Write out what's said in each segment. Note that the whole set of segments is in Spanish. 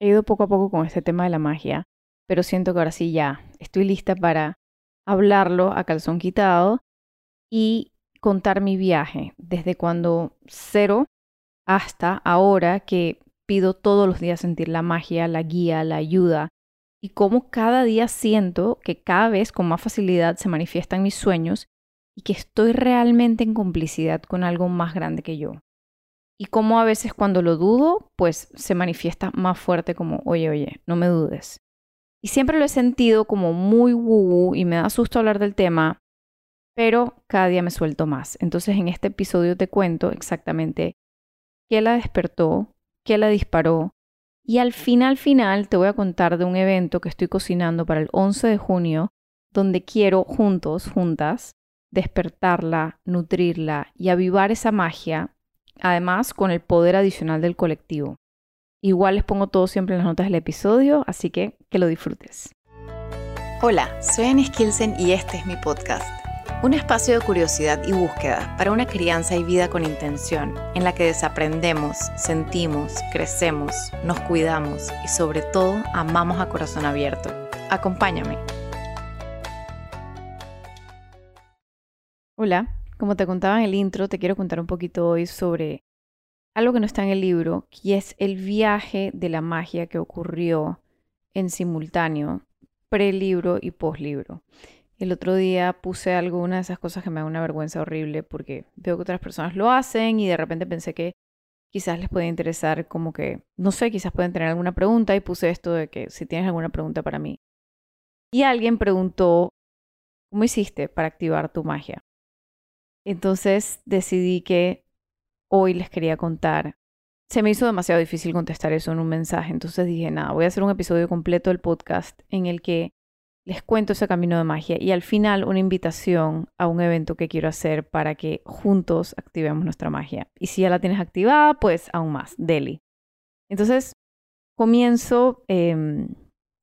He ido poco a poco con este tema de la magia, pero siento que ahora sí ya estoy lista para hablarlo a calzón quitado y contar mi viaje desde cuando cero hasta ahora que pido todos los días sentir la magia, la guía, la ayuda y cómo cada día siento que cada vez con más facilidad se manifiestan mis sueños y que estoy realmente en complicidad con algo más grande que yo. Y cómo a veces cuando lo dudo, pues se manifiesta más fuerte como, oye, oye, no me dudes. Y siempre lo he sentido como muy woo y me da susto hablar del tema, pero cada día me suelto más. Entonces en este episodio te cuento exactamente qué la despertó, qué la disparó. Y al final, final, te voy a contar de un evento que estoy cocinando para el 11 de junio, donde quiero juntos, juntas, despertarla, nutrirla y avivar esa magia, además con el poder adicional del colectivo. Igual les pongo todo siempre en las notas del episodio, así que que lo disfrutes. Hola, soy Anne Skilsen y este es mi podcast un espacio de curiosidad y búsqueda para una crianza y vida con intención, en la que desaprendemos, sentimos, crecemos, nos cuidamos y sobre todo amamos a corazón abierto. Acompáñame. Hola, como te contaba en el intro, te quiero contar un poquito hoy sobre algo que no está en el libro, que es el viaje de la magia que ocurrió en simultáneo, pre-libro y post-libro. El otro día puse alguna de esas cosas que me da una vergüenza horrible porque veo que otras personas lo hacen y de repente pensé que quizás les puede interesar como que, no sé, quizás pueden tener alguna pregunta y puse esto de que si tienes alguna pregunta para mí. Y alguien preguntó, ¿cómo hiciste para activar tu magia? Entonces decidí que hoy les quería contar. Se me hizo demasiado difícil contestar eso en un mensaje, entonces dije, nada, voy a hacer un episodio completo del podcast en el que les cuento ese camino de magia y al final una invitación a un evento que quiero hacer para que juntos activemos nuestra magia. Y si ya la tienes activada, pues aún más, Deli. Entonces, comienzo em,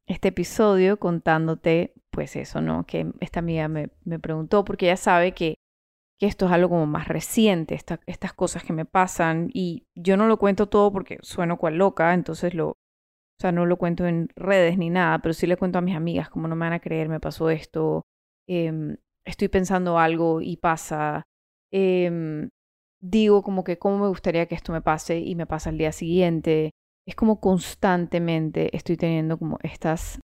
este episodio contándote, pues eso, ¿no? Que esta amiga me, preguntó, porque ella sabe que, que, esto es algo como más reciente, estas cosas que me pasan, y yo no lo cuento todo porque sueno cual loca, entonces lo, o sea, no lo cuento en redes ni nada, pero sí le cuento a mis amigas como no me van a creer, me pasó esto, em, estoy pensando algo y pasa. Em, digo como que cómo me gustaría que esto me pase y me pasa al día siguiente. Es como constantemente estoy teniendo como estas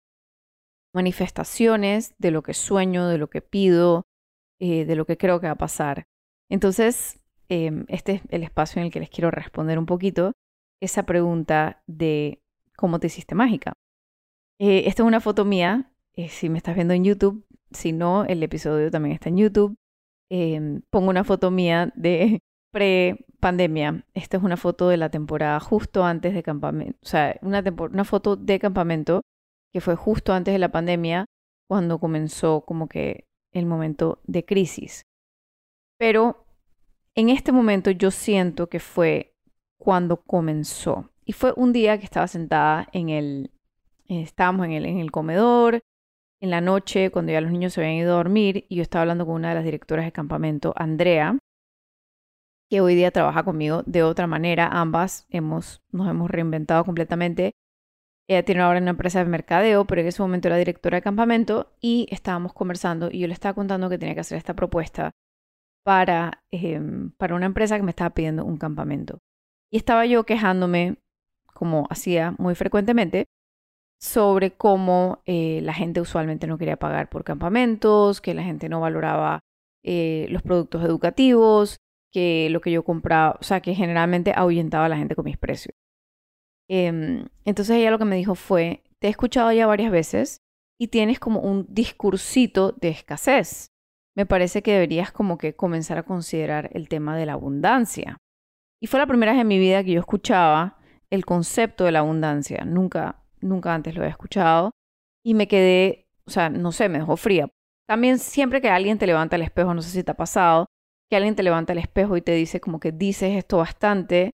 manifestaciones de lo que sueño, de lo que pido, eh, de lo que creo que va a pasar. Entonces, em, este es el espacio en el que les quiero responder un poquito esa pregunta de cómo te hiciste mágica. Eh, esta es una foto mía, eh, si me estás viendo en YouTube, si no, el episodio también está en YouTube. Em, pongo una foto mía de pre-pandemia. Esta es una foto de la temporada justo antes de campamento, o sea, una, una foto de campamento que fue justo antes de la pandemia, cuando comenzó como que el momento de crisis. Pero en este momento yo siento que fue cuando comenzó. Y fue un día que estaba sentada en el, eh, estábamos en el, en el comedor, en la noche, cuando ya los niños se habían ido a dormir, y yo estaba hablando con una de las directoras de campamento, Andrea, que hoy día trabaja conmigo de otra manera. Ambas hemos, nos hemos reinventado completamente. Ella tiene ahora una empresa de mercadeo, pero en ese momento era directora de campamento y estábamos conversando y yo le estaba contando que tenía que hacer esta propuesta para, em, para una empresa que me estaba pidiendo un campamento. Y estaba yo quejándome como hacía muy frecuentemente, sobre cómo eh, la gente usualmente no quería pagar por campamentos, que la gente no valoraba eh, los productos educativos, que lo que yo compraba, o sea, que generalmente ahuyentaba a la gente con mis precios. Em, entonces ella lo que me dijo fue, te he escuchado ya varias veces y tienes como un discursito de escasez. Me parece que deberías como que comenzar a considerar el tema de la abundancia. Y fue la primera vez en mi vida que yo escuchaba el concepto de la abundancia. Nunca, nunca antes lo había escuchado. Y me quedé, o sea, no sé, me dejó fría. También siempre que alguien te levanta el espejo, no sé si te ha pasado, que alguien te levanta el espejo y te dice como que dices esto bastante,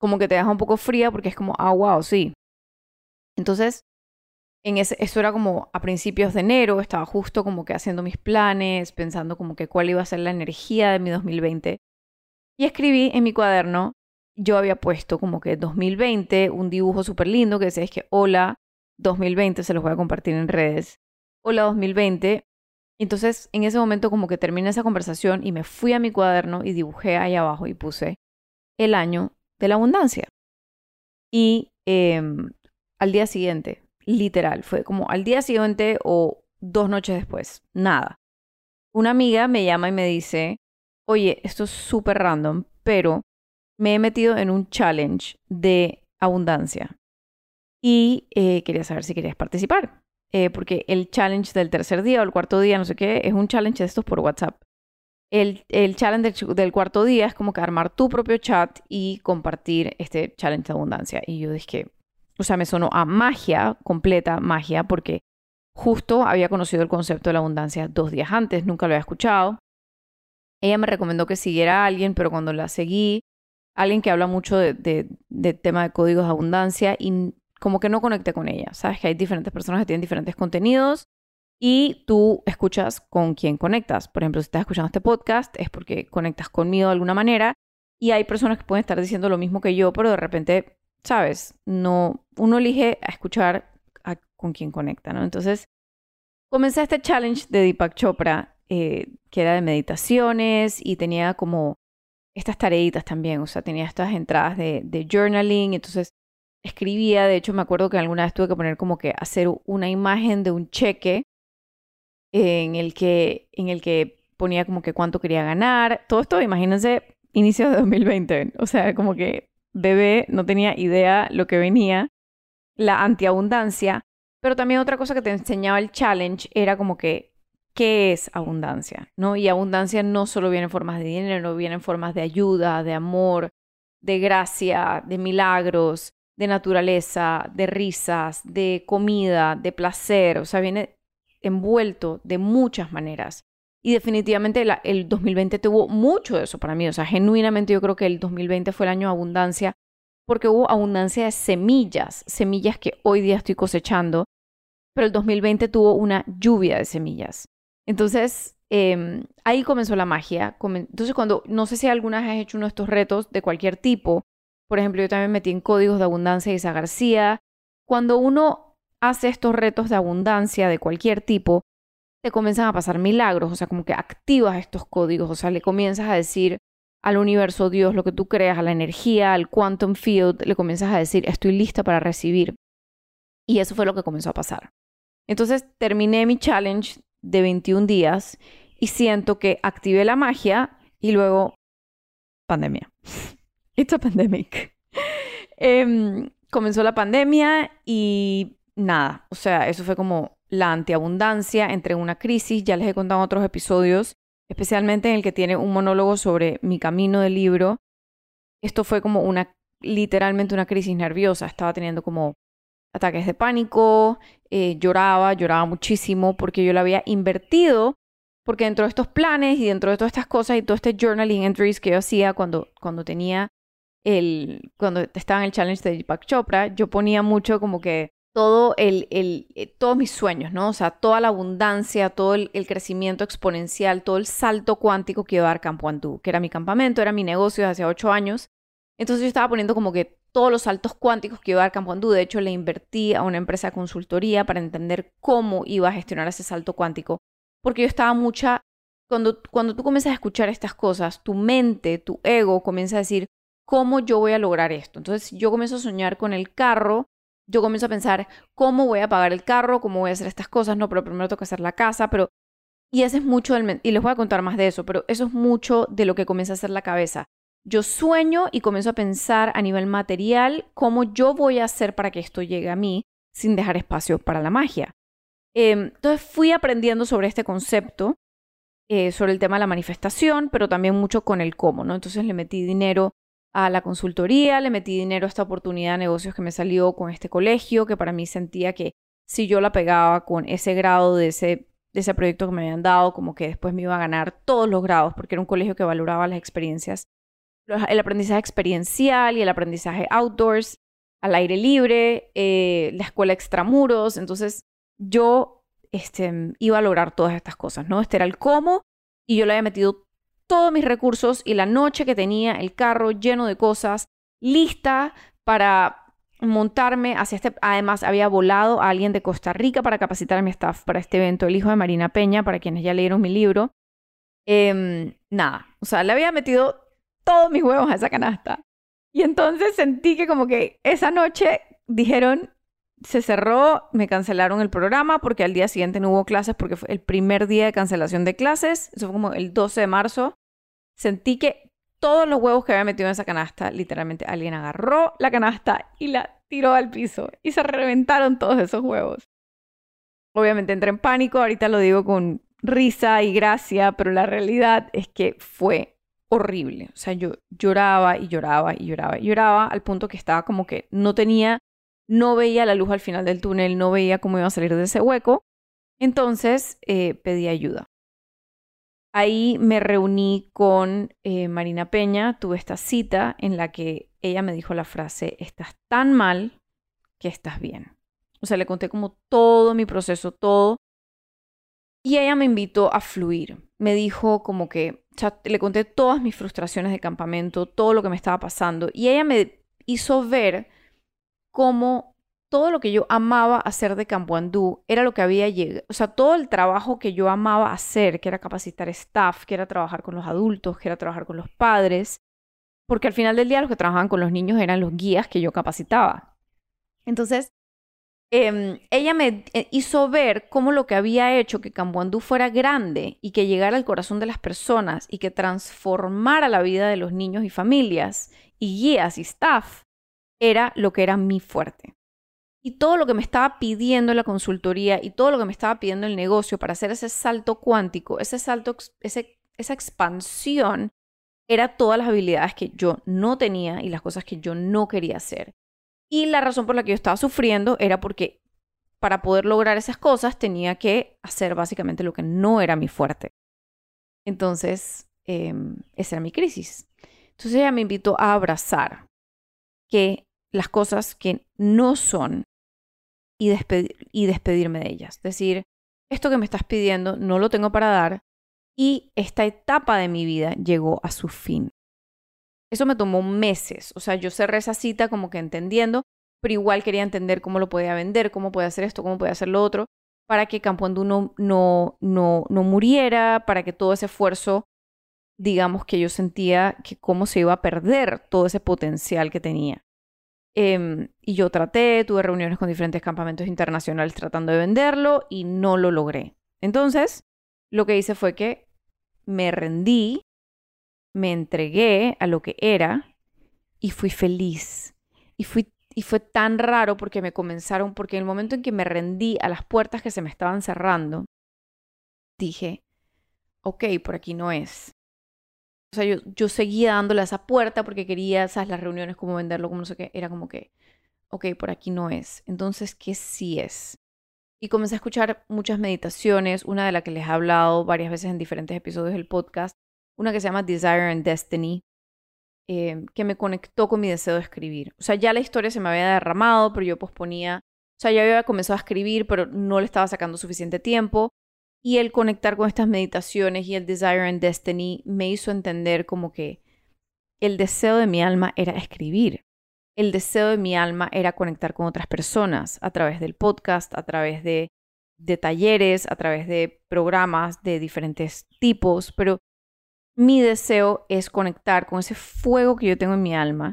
como que te deja un poco fría porque es como, ah, wow, sí. Entonces, en ese, eso era como a principios de enero, estaba justo como que haciendo mis planes, pensando como que cuál iba a ser la energía de mi 2020. Y escribí en mi cuaderno yo había puesto como que 2020, un dibujo súper lindo que decía es que hola 2020, se los voy a compartir en redes. Hola 2020. Entonces, en ese momento como que terminé esa conversación y me fui a mi cuaderno y dibujé ahí abajo y puse el año de la abundancia. Y em, al día siguiente, literal, fue como al día siguiente o dos noches después, nada. Una amiga me llama y me dice, oye, esto es súper random, pero me he metido en un challenge de abundancia y eh, quería saber si querías participar. Eh, porque el challenge del tercer día o el cuarto día, no sé qué, es un challenge de estos por WhatsApp. El, el challenge del, cuarto día es como que armar tu propio chat y compartir este challenge de abundancia. Y yo dije, o sea, me sonó a magia, completa magia, porque justo había conocido el concepto de la abundancia dos días antes, nunca lo había escuchado. Ella me recomendó que siguiera a alguien, pero cuando la seguí, alguien que habla mucho de, de, tema de códigos de abundancia y como que no conecté con ella. Sabes que hay diferentes personas que tienen diferentes contenidos y tú escuchas con quién conectas. Por ejemplo, si estás escuchando este podcast es porque conectas conmigo de alguna manera y hay personas que pueden estar diciendo lo mismo que yo, pero de repente, sabes, no, uno elige a escuchar con quién conecta, ¿no? Entonces, comencé este challenge de Deepak Chopra, eh, que era de meditaciones y tenía como estas tareitas también, o sea, tenía estas entradas de, de journaling, entonces escribía, de hecho me acuerdo que alguna vez tuve que poner como que hacer una imagen de un cheque en el que, en el que ponía como que cuánto quería ganar, todo esto, imagínense, inicio de 2020, o sea, como que bebé no tenía idea lo que venía, la antiabundancia, pero también otra cosa que te enseñaba el challenge era como que qué es abundancia, ¿no? Y abundancia no solo viene en formas de dinero, viene en formas de ayuda, de amor, de gracia, de milagros, de naturaleza, de risas, de comida, de placer, o sea, viene envuelto de muchas maneras. Y definitivamente el 2020 tuvo mucho de eso para mí, o sea, genuinamente yo creo que el 2020 fue el año de abundancia porque hubo abundancia de semillas, semillas que hoy día estoy cosechando, pero el 2020 tuvo una lluvia de semillas. Entonces, em, ahí comenzó la magia. Entonces, cuando, no sé si alguna vez has hecho uno de estos retos de cualquier tipo, por ejemplo, yo también metí en códigos de abundancia Isa García. Cuando uno hace estos retos de abundancia de cualquier tipo, te comienzan a pasar milagros, o sea, como que activas estos códigos, o sea, le comienzas a decir al universo, Dios, lo que tú creas, a la energía, al quantum field, le comienzas a decir, estoy lista para recibir. Y eso fue lo que comenzó a pasar. Entonces terminé mi challenge de 21 días y siento que activé la magia y luego pandemia. It's a pandemic. Em, comenzó la pandemia y nada, o sea, eso fue como la antiabundancia, entre una crisis, ya les he contado otros episodios, especialmente en el que tiene un monólogo sobre mi camino del libro. Esto fue como una, literalmente una crisis nerviosa, estaba teniendo como ataques de pánico, eh, lloraba, lloraba muchísimo porque yo lo había invertido, porque dentro de estos planes y dentro de todas estas cosas y todo este journaling entries que yo hacía cuando, cuando tenía el, cuando estaba en el challenge de Deepak Chopra, yo ponía mucho como que todo el, el, eh, todos mis sueños, ¿no? O sea, toda la abundancia, todo el, crecimiento exponencial, todo el salto cuántico que iba a dar Campo Andú, que era mi campamento, era mi negocio de hace ocho años. Entonces yo estaba poniendo como que todos los saltos cuánticos que iba a dar Campo Andú. De hecho, le invertí a una empresa de consultoría para entender cómo iba a gestionar ese salto cuántico. Porque yo estaba mucha... Cuando, cuando tú comienzas a escuchar estas cosas, tu mente, tu ego comienza a decir, ¿cómo yo voy a lograr esto? Entonces yo comienzo a soñar con el carro, yo comienzo a pensar, ¿cómo voy a pagar el carro? ¿Cómo voy a hacer estas cosas? No, pero primero tengo que hacer la casa, pero... Y ese es mucho del... Y les voy a contar más de eso, pero eso es mucho de lo que comienza a hacer la cabeza yo sueño y comienzo a pensar a nivel material cómo yo voy a hacer para que esto llegue a mí sin dejar espacio para la magia. Em, entonces fui aprendiendo sobre este concepto, eh, sobre el tema de la manifestación, pero también mucho con el cómo, ¿no? Entonces le metí dinero a la consultoría, le metí dinero a esta oportunidad de negocios que me salió con este colegio, que para mí sentía que si yo la pegaba con ese grado de ese, de ese proyecto que me habían dado, como que después me iba a ganar todos los grados, porque era un colegio que valoraba las experiencias el aprendizaje experiencial y el aprendizaje outdoors, al aire libre, eh, la escuela extramuros. Entonces, yo este, iba a lograr todas estas cosas, ¿no? Este era el cómo y yo le había metido todos mis recursos y la noche que tenía el carro lleno de cosas, lista para montarme hacia este, además había volado a alguien de Costa Rica para capacitar a mi staff para este evento, el hijo de Marina Peña, para quienes ya leyeron mi libro. Em, nada, o sea, le había metido todos mis huevos a esa canasta. Y entonces sentí que como que esa noche dijeron, se cerró, me cancelaron el programa porque al día siguiente no hubo clases porque fue el primer día de cancelación de clases, eso fue como el 12 de marzo. Sentí que todos los huevos que había metido en esa canasta, literalmente alguien agarró la canasta y la tiró al piso y se reventaron todos esos huevos. Obviamente entré en pánico, ahorita lo digo con risa y gracia, pero la realidad es que fue horrible. O sea, yo lloraba y lloraba y lloraba y lloraba al punto que estaba como que no tenía, no veía la luz al final del túnel, no veía cómo iba a salir de ese hueco. Entonces eh, pedí ayuda. Ahí me reuní con eh, Marina Peña, tuve esta cita en la que ella me dijo la frase, estás tan mal que estás bien. O sea, le conté como todo mi proceso, todo. Y ella me invitó a fluir. Me dijo como que, o sea, le conté todas mis frustraciones de campamento, todo lo que me estaba pasando. Y ella me hizo ver cómo todo lo que yo amaba hacer de Campo Andú era lo que había llegado, o sea, todo el trabajo que yo amaba hacer, que era capacitar staff, que era trabajar con los adultos, que era trabajar con los padres, porque al final del día los que trabajaban con los niños eran los guías que yo capacitaba. Entonces, em, ella me eh, hizo ver cómo lo que había hecho que Campo fuera grande y que llegara al corazón de las personas y que transformara la vida de los niños y familias y guías y staff era lo que era mi fuerte. Y todo lo que me estaba pidiendo la consultoría y todo lo que me estaba pidiendo el negocio para hacer ese salto cuántico, ese salto, esa expansión, era todas las habilidades que yo no tenía y las cosas que yo no quería hacer. Y la razón por la que yo estaba sufriendo era porque para poder lograr esas cosas tenía que hacer básicamente lo que no era mi fuerte. Entonces, em, esa era mi crisis. Entonces ella me invitó a abrazar que las cosas que no son y, despedirme de ellas. Decir, esto que me estás pidiendo no lo tengo para dar y esta etapa de mi vida llegó a su fin. Eso me tomó meses, o sea, yo cerré esa cita como que entendiendo, pero igual quería entender cómo lo podía vender, cómo podía hacer esto, cómo podía hacer lo otro, para que Campo Andú no, no, no, no muriera, para que todo ese esfuerzo, digamos que yo sentía que cómo se iba a perder todo ese potencial que tenía. Em, y yo traté, tuve reuniones con diferentes campamentos internacionales tratando de venderlo y no lo logré. Entonces, lo que hice fue que me rendí, me entregué a lo que era y fui feliz. Y, fui, y fue tan raro porque me comenzaron, porque en el momento en que me rendí a las puertas que se me estaban cerrando, dije, ok, por aquí no es. O sea, yo, yo seguía dándole a esa puerta porque quería, ¿sabes? Las reuniones, cómo venderlo, como no sé qué. Era como que, ok, por aquí no es. Entonces, ¿qué sí es? Y comencé a escuchar muchas meditaciones, una de las que les he hablado varias veces en diferentes episodios del podcast, una que se llama Desire and Destiny, eh, que me conectó con mi deseo de escribir. O sea, ya la historia se me había derramado, pero yo posponía, o sea, ya había comenzado a escribir, pero no le estaba sacando suficiente tiempo. Y el conectar con estas meditaciones y el Desire and Destiny me hizo entender como que el deseo de mi alma era escribir. El deseo de mi alma era conectar con otras personas a través del podcast, a través de, de talleres, a través de programas de diferentes tipos, pero mi deseo es conectar con ese fuego que yo tengo en mi alma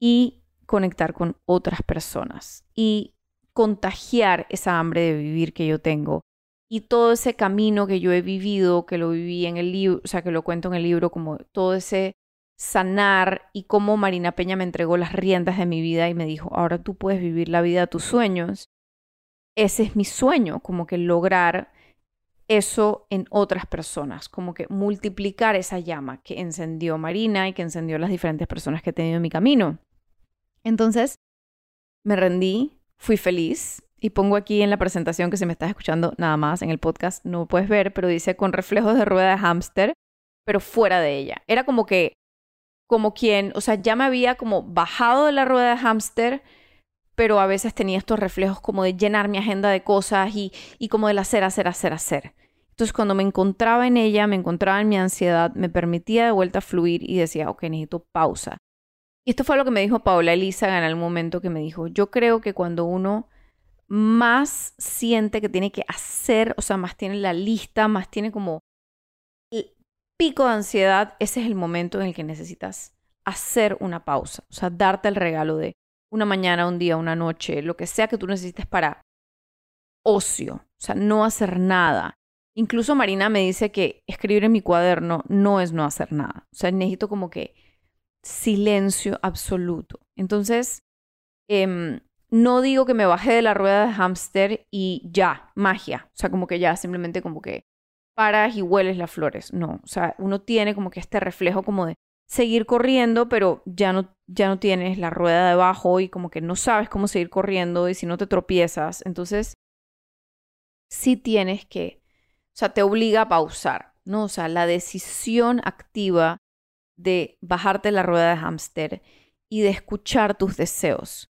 y conectar con otras personas y contagiar esa hambre de vivir que yo tengo y todo ese camino que yo he vivido, que lo viví en el libro, o sea, que lo cuento en el libro, como todo ese sanar y cómo Marina Peña me entregó las riendas de mi vida y me dijo, ahora tú puedes vivir la vida de tus sueños. Ese es mi sueño, como que lograr eso en otras personas, como que multiplicar esa llama que encendió Marina y que encendió las diferentes personas que he tenido en mi camino. Entonces, me rendí, fui feliz, y pongo aquí en la presentación que se me está escuchando nada más en el podcast, no puedes ver, pero dice con reflejos de rueda de hámster, pero fuera de ella. Era como que, como quien, o sea, ya me había como bajado de la rueda de hámster, pero a veces tenía estos reflejos como de llenar mi agenda de cosas y, y como del hacer, hacer, hacer, hacer. Entonces cuando me encontraba en ella, me encontraba en mi ansiedad, me permitía de vuelta fluir y decía, ok, necesito pausa. Y esto fue lo que me dijo Paola Elisa en el momento que me dijo, yo creo que cuando uno más siente que tiene que hacer, o sea, más tiene la lista, más tiene como el pico de ansiedad, ese es el momento en el que necesitas hacer una pausa, o sea, darte el regalo de una mañana, un día, una noche, lo que sea que tú necesites para ocio, o sea, no hacer nada. Incluso Marina me dice que escribir en mi cuaderno no es no hacer nada, o sea, necesito como que silencio absoluto. Entonces, em, no digo que me baje de la rueda de hámster y ya, magia. O sea, como que ya simplemente como que paras y hueles las flores. No, o sea, uno tiene como que este reflejo como de seguir corriendo, pero ya no, ya no tienes la rueda debajo y como que no sabes cómo seguir corriendo y si no te tropiezas. Entonces, sí tienes que, o sea, te obliga a pausar, ¿no? O sea, la decisión activa de bajarte la rueda de hámster y de escuchar tus deseos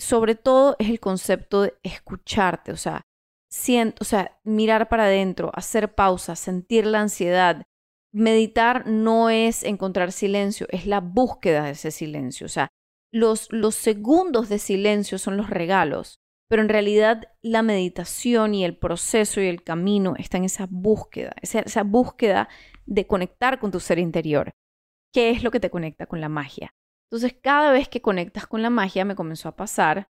sobre todo es el concepto de escucharte, o sea, siento, o sea, mirar para adentro, hacer pausas, sentir la ansiedad. Meditar no es encontrar silencio, es la búsqueda de ese silencio. O sea, los, los segundos de silencio son los regalos, pero en realidad la meditación y el proceso y el camino está en esa búsqueda, esa búsqueda de conectar con tu ser interior. ¿Qué es lo que te conecta con la magia? Entonces, cada vez que conectas con la magia, me comenzó a pasar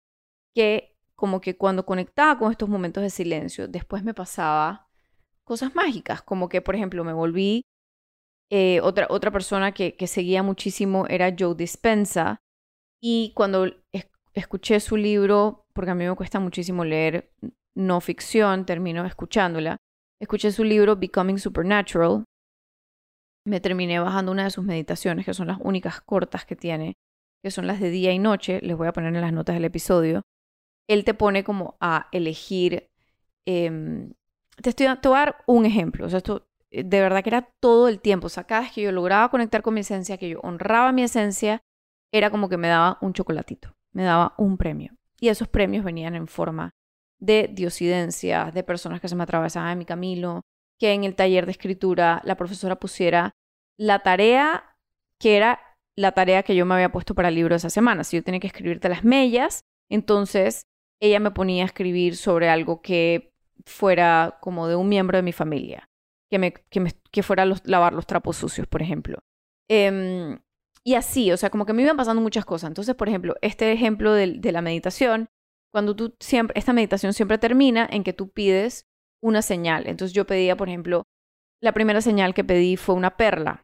que como que cuando conectaba con estos momentos de silencio, después me pasaba cosas mágicas, como que, por ejemplo, me volví eh, otra, otra persona que, seguía muchísimo era Joe Dispensa, y cuando escuché su libro, porque a mí me cuesta muchísimo leer no ficción, termino escuchándola, escuché su libro Becoming Supernatural, me terminé bajando una de sus meditaciones, que son las únicas cortas que tiene, que son las de día y noche, les voy a poner en las notas del episodio. Él te pone como a elegir, em, te, estoy, te a dar un ejemplo, o sea, esto eh, de verdad que era todo el tiempo, o sea, cada vez que yo lograba conectar con mi esencia, que yo honraba mi esencia, era como que me daba un chocolatito, me daba un premio. Y esos premios venían en forma de diosidencias, de personas que se me atravesaban en mi camino, que en el taller de escritura la profesora pusiera la tarea que era la tarea que yo me había puesto para el libro esa semana. Si yo tenía que escribirte las mellas, entonces ella me ponía a escribir sobre algo que fuera como de un miembro de mi familia, que, me, que, fuera los, lavar los trapos sucios, por ejemplo. Em, y así, o sea, como que me iban pasando muchas cosas. Entonces, por ejemplo, este ejemplo de la meditación, cuando tú siempre, esta meditación siempre termina en que tú pides una señal. Entonces yo pedía, por ejemplo, la primera señal que pedí fue una perla.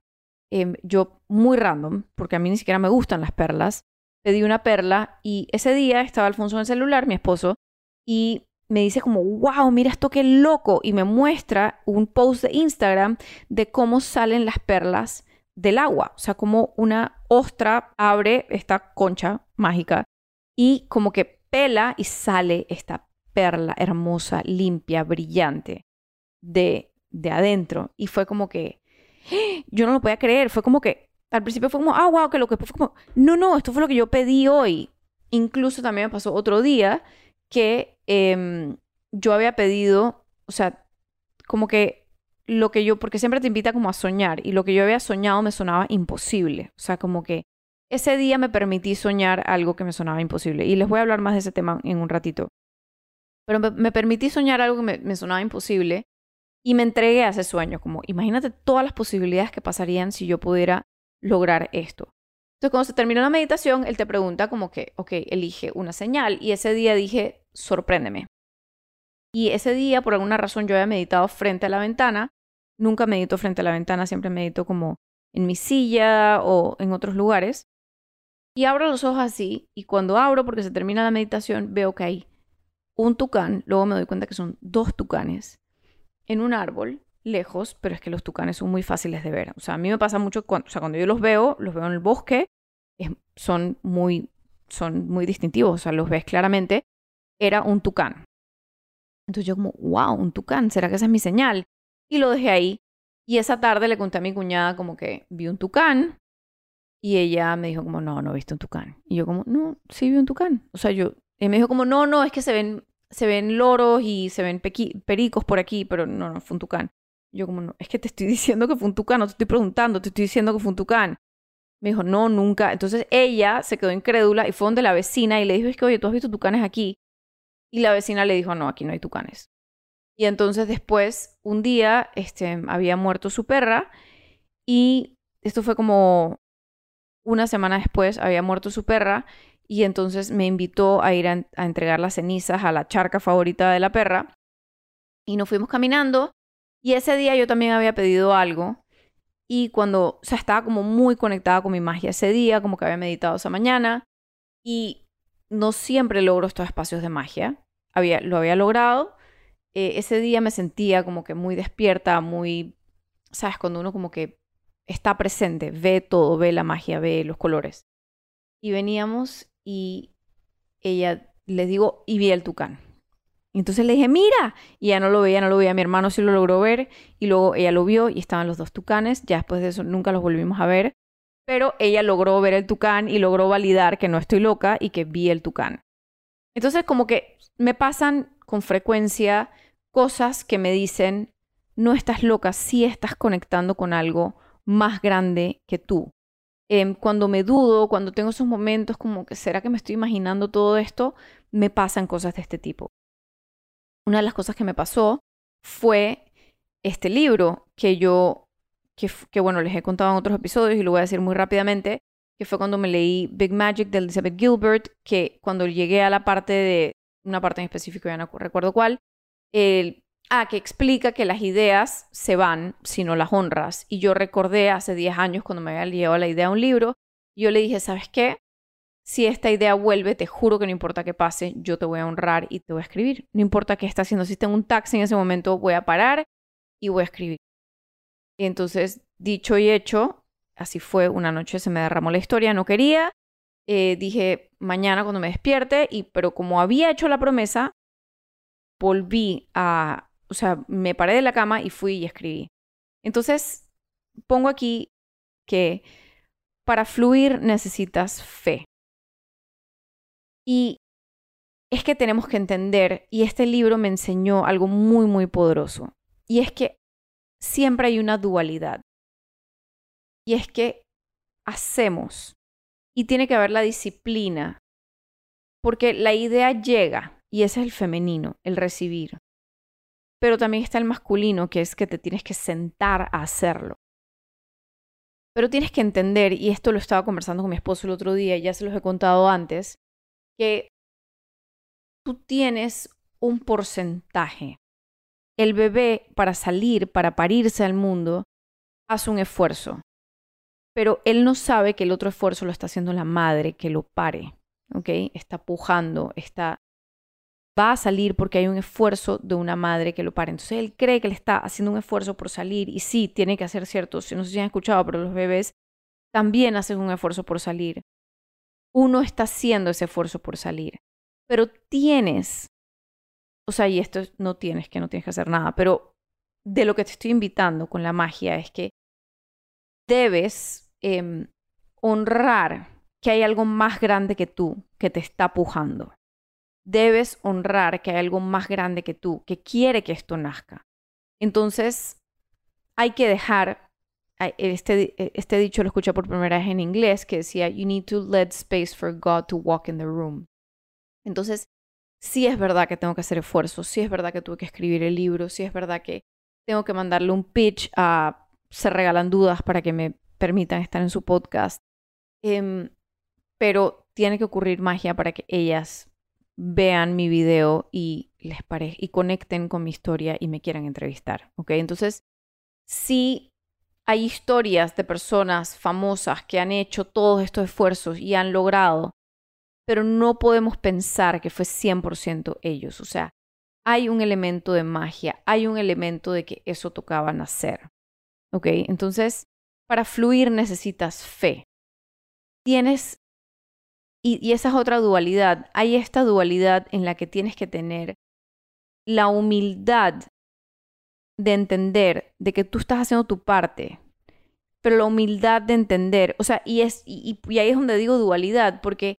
Em, yo, muy random, porque a mí ni siquiera me gustan las perlas, pedí una perla y ese día estaba Alfonso en el celular, mi esposo, y me dice como, wow, mira esto qué loco, y me muestra un post de Instagram de cómo salen las perlas del agua, o sea, como una ostra abre esta concha mágica y como que pela y sale esta perla hermosa, limpia, brillante de, de adentro. Y fue como que, yo no lo podía creer, fue como que, al principio fue como, ah, wow, que lo que fue como, no, no, esto fue lo que yo pedí hoy. Incluso también me pasó otro día que em, yo había pedido, o sea, como que lo que yo, porque siempre te invita como a soñar, y lo que yo había soñado me sonaba imposible. O sea, como que ese día me permití soñar algo que me sonaba imposible. Y les voy a hablar más de ese tema en un ratito. Pero me, permití soñar algo que me, sonaba imposible y me entregué a ese sueño, como imagínate todas las posibilidades que pasarían si yo pudiera lograr esto. Entonces, cuando se terminó la meditación, él te pregunta como que, ok, elige una señal. Y ese día dije, sorpréndeme. Y ese día, por alguna razón, yo había meditado frente a la ventana. Nunca medito frente a la ventana, siempre medito como en mi silla o en otros lugares. Y abro los ojos así, y cuando abro, porque se termina la meditación, veo que hay un tucán, luego me doy cuenta que son dos tucanes en un árbol lejos, pero es que los tucanes son muy fáciles de ver. O sea, a mí me pasa mucho cuando, o sea, cuando yo los veo, los veo en el bosque, son, muy, son muy distintivos, o sea, los ves claramente. Era un tucán. Entonces yo como, wow, un tucán, ¿será que esa es mi señal? Y lo dejé ahí. Y esa tarde le conté a mi cuñada como que vi un tucán. Y ella me dijo como, no, no he visto un tucán. Y yo como, no, sí vi un tucán. O sea, yo y me dijo como, no, no, es que se ven, se ven loros y se ven pericos por aquí, pero no, no, fue un tucán. Yo como, no, es que te estoy diciendo que fue un tucán, no te estoy preguntando, te estoy diciendo que fue un tucán. Me dijo, no, nunca. Entonces ella se quedó incrédula y fue donde la vecina y le dijo, es que, oye, ¿tú has visto tucanes aquí? Y la vecina le dijo, no, aquí no hay tucanes. Y entonces después, un día, este, había muerto su perra y esto fue como una semana después, había muerto su perra y entonces me invitó a ir a, entregar las cenizas a la charca favorita de la perra y nos fuimos caminando y ese día yo también había pedido algo y cuando, o estaba como muy conectada con mi magia ese día, como que había meditado esa mañana. Y no siempre logro estos espacios de magia. Había, lo había logrado. Eh, ese día me sentía como que muy despierta, muy, ¿sabes? Cuando uno como que está presente, ve todo, ve la magia, ve los colores. Y veníamos y ella, les digo, y vi el tucán. Entonces le dije, mira, y ya no lo veía, no lo veía. Mi hermano sí lo logró ver y luego ella lo vio y estaban los dos tucanes. Ya después de eso nunca los volvimos a ver. Pero ella logró ver el tucán y logró validar que no estoy loca y que vi el tucán. Entonces como que me pasan con frecuencia cosas que me dicen, no estás loca, sí estás conectando con algo más grande que tú. Em, cuando me dudo, cuando tengo esos momentos como que será que me estoy imaginando todo esto, me pasan cosas de este tipo. Una de las cosas que me pasó fue este libro que yo, que, bueno, les he contado en otros episodios y lo voy a decir muy rápidamente, que fue cuando me leí Big Magic de Elizabeth Gilbert, que cuando llegué a la parte de, una parte en específico, ya no recuerdo cuál, el, ah, que explica que las ideas se van si no las honras. Y yo recordé hace 10 años cuando me había llegado la idea de un libro, yo le dije, ¿sabes qué? si esta idea vuelve, te juro que no importa qué pase, yo te voy a honrar y te voy a escribir. No importa qué está haciendo. Si tengo un taxi en ese momento, voy a parar y voy a escribir. Y entonces, dicho y hecho, así fue. Una noche se me derramó la historia, no quería. Eh, dije, mañana cuando me despierte, y, pero como había hecho la promesa, volví a, o sea, me paré de la cama y fui y escribí. Entonces, pongo aquí que para fluir necesitas fe. Y es que tenemos que entender, y este libro me enseñó algo muy, muy poderoso, y es que siempre hay una dualidad. Y es que hacemos, y tiene que haber la disciplina, porque la idea llega, y ese es el femenino, el recibir. Pero también está el masculino, que es que te tienes que sentar a hacerlo. Pero tienes que entender, y esto lo estaba conversando con mi esposo el otro día, ya se los he contado antes, que tú tienes un porcentaje. El bebé para salir, para parirse al mundo, hace un esfuerzo, pero él no sabe que el otro esfuerzo lo está haciendo la madre que lo pare, ¿ok? Está pujando, está va a salir porque hay un esfuerzo de una madre que lo pare. Entonces él cree que le está haciendo un esfuerzo por salir y sí, tiene que hacer cierto, no sé si han escuchado, pero los bebés también hacen un esfuerzo por salir uno está haciendo ese esfuerzo por salir. Pero tienes, o sea, y esto no tienes, que no tienes que hacer nada, pero de lo que te estoy invitando con la magia es que debes em, honrar que hay algo más grande que tú que te está pujando. Debes honrar que hay algo más grande que tú que quiere que esto nazca. Entonces, hay que dejar este, este dicho lo escuché por primera vez en inglés, que decía, you need to let space for God to walk in the room. Entonces, sí es verdad que tengo que hacer esfuerzos, sí es verdad que tuve que escribir el libro, sí es verdad que tengo que mandarle un pitch a Se Regalan Dudas para que me permitan estar en su podcast. Em, pero tiene que ocurrir magia para que ellas vean mi video y les pare y conecten con mi historia y me quieran entrevistar, ¿ok? Entonces, sí hay historias de personas famosas que han hecho todos estos esfuerzos y han logrado, pero no podemos pensar que fue 100% ellos. O sea, hay un elemento de magia, hay un elemento de que eso tocaba nacer. ¿Ok? Entonces, para fluir necesitas fe. Tienes, y, y esa es otra dualidad, hay esta dualidad en la que tienes que tener la humildad de entender de que tú estás haciendo tu parte, pero la humildad de entender, o sea, y, es, y, y ahí es donde digo dualidad, porque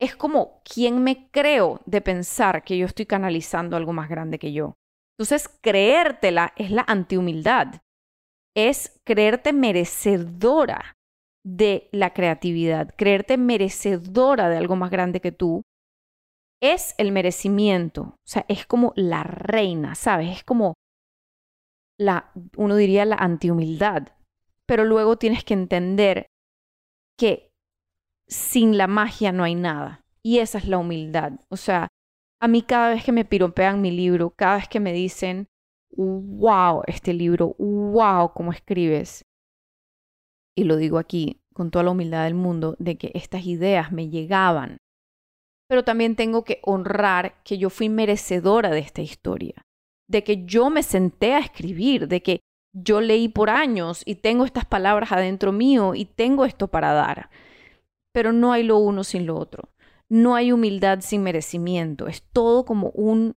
es como quién me creo de pensar que yo estoy canalizando algo más grande que yo. Entonces, creértela es la antihumildad, es creerte merecedora de la creatividad, creerte merecedora de algo más grande que tú, es el merecimiento. O sea, es como la reina, ¿sabes? Es como la, uno diría la antihumildad. Pero luego tienes que entender que sin la magia no hay nada. Y esa es la humildad. O sea, a mí cada vez que me piropean mi libro, cada vez que me dicen, wow, este libro, wow, cómo escribes, y lo digo aquí con toda la humildad del mundo, de que estas ideas me llegaban. Pero también tengo que honrar que yo fui merecedora de esta historia, de que yo me senté a escribir, de que yo leí por años y tengo estas palabras adentro mío y tengo esto para dar. Pero no hay lo uno sin lo otro. No hay humildad sin merecimiento. Es todo como un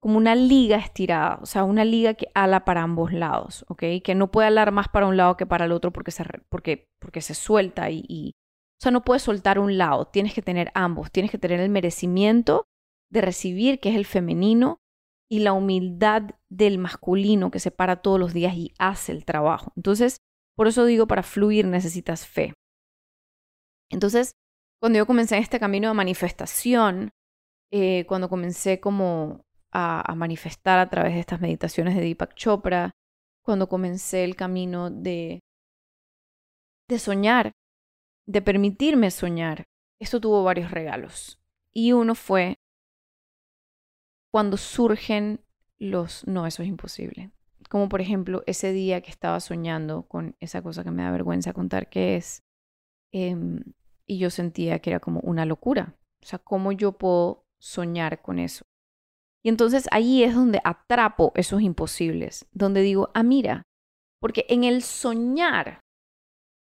como una liga estirada, o sea, una liga que ala para ambos lados, ¿ok? Que no puede alar más para un lado que para el otro porque se, porque, porque se suelta y, y, o sea, no puedes soltar un lado, tienes que tener ambos, tienes que tener el merecimiento de recibir, que es el femenino, y la humildad del masculino que se para todos los días y hace el trabajo. Entonces, por eso digo, para fluir necesitas fe. Entonces, cuando yo comencé en este camino de manifestación, eh, cuando comencé como a, manifestar a través de estas meditaciones de Deepak Chopra, cuando comencé el camino de, de soñar, de permitirme soñar. Esto tuvo varios regalos. Y uno fue cuando surgen los no, eso es imposible. Como por ejemplo ese día que estaba soñando con esa cosa que me da vergüenza contar que es. Em, y yo sentía que era como una locura. O sea, ¿cómo yo puedo soñar con eso? Y entonces ahí es donde atrapo esos imposibles, donde digo, ah, mira, porque en el soñar,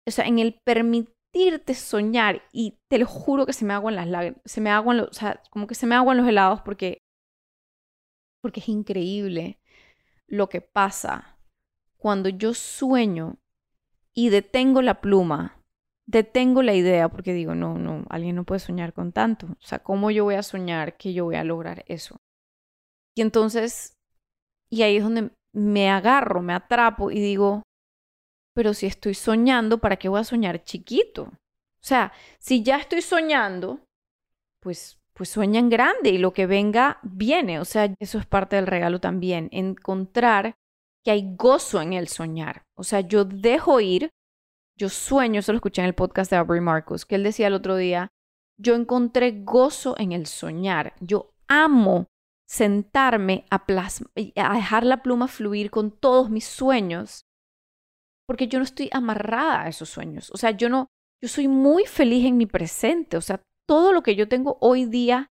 o sea, en el permitirte soñar, y te lo juro que se me aguan las lágrimas, se me aguan los, o sea, como que se me los helados porque, porque es increíble lo que pasa cuando yo sueño y detengo la pluma, detengo la idea, porque digo, no, no, alguien no puede soñar con tanto. O sea, ¿cómo yo voy a soñar que yo voy a lograr eso? Y entonces, y ahí es donde me agarro, me atrapo y digo, pero si estoy soñando, ¿para qué voy a soñar chiquito? O sea, si ya estoy soñando, pues, pues sueña en grande y lo que venga viene. O sea, eso es parte del regalo también, encontrar que hay gozo en el soñar. O sea, yo dejo ir, yo sueño, eso lo escuché en el podcast de Aubrey Marcus, que él decía el otro día, yo encontré gozo en el soñar, yo amo sentarme a, dejar la pluma fluir con todos mis sueños, porque yo no estoy amarrada a esos sueños. O sea, yo no, yo soy muy feliz en mi presente. O sea, todo lo que yo tengo hoy día